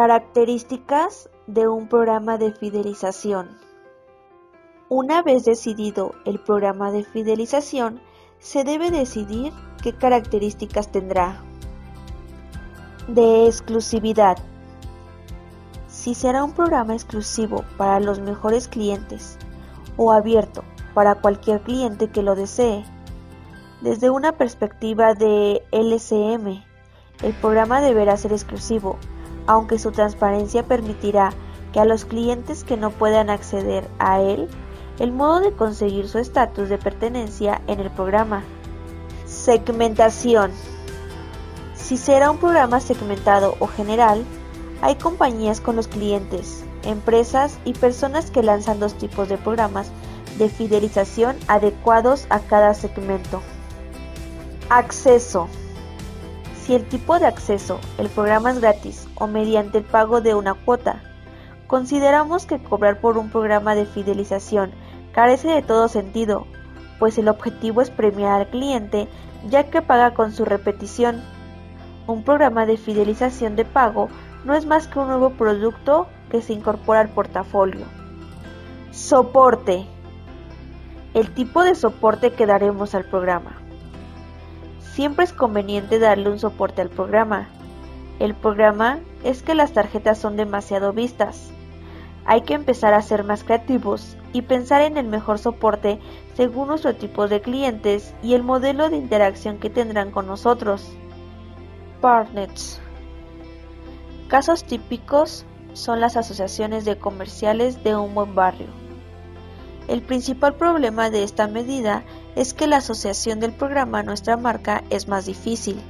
Características de un programa de fidelización. Una vez decidido el programa de fidelización, se debe decidir qué características tendrá. De exclusividad. Si será un programa exclusivo para los mejores clientes o abierto para cualquier cliente que lo desee. Desde una perspectiva de LCM, el programa deberá ser exclusivo, aunque su transparencia permitirá que a los clientes que no puedan acceder a él el modo de conseguir su estatus de pertenencia en el programa. Segmentación. Si será un programa segmentado o general, hay compañías con los clientes, empresas y personas que lanzan dos tipos de programas de fidelización adecuados a cada segmento. Acceso. Si el tipo de acceso, el programa es gratis o mediante el pago de una cuota, consideramos que cobrar por un programa de fidelización carece de todo sentido, pues el objetivo es premiar al cliente ya que paga con su repetición. Un programa de fidelización de pago no es más que un nuevo producto que se incorpora al portafolio. Soporte. El tipo de soporte que daremos al programa. Siempre es conveniente darle un soporte al programa. El programa es que las tarjetas son demasiado vistas. Hay que empezar a ser más creativos y pensar en el mejor soporte según nuestro tipo de clientes y el modelo de interacción que tendrán con nosotros. Partners. Casos típicos son las asociaciones de comerciales de un buen barrio. El principal problema de esta medida es que la asociación del programa a nuestra marca es más difícil.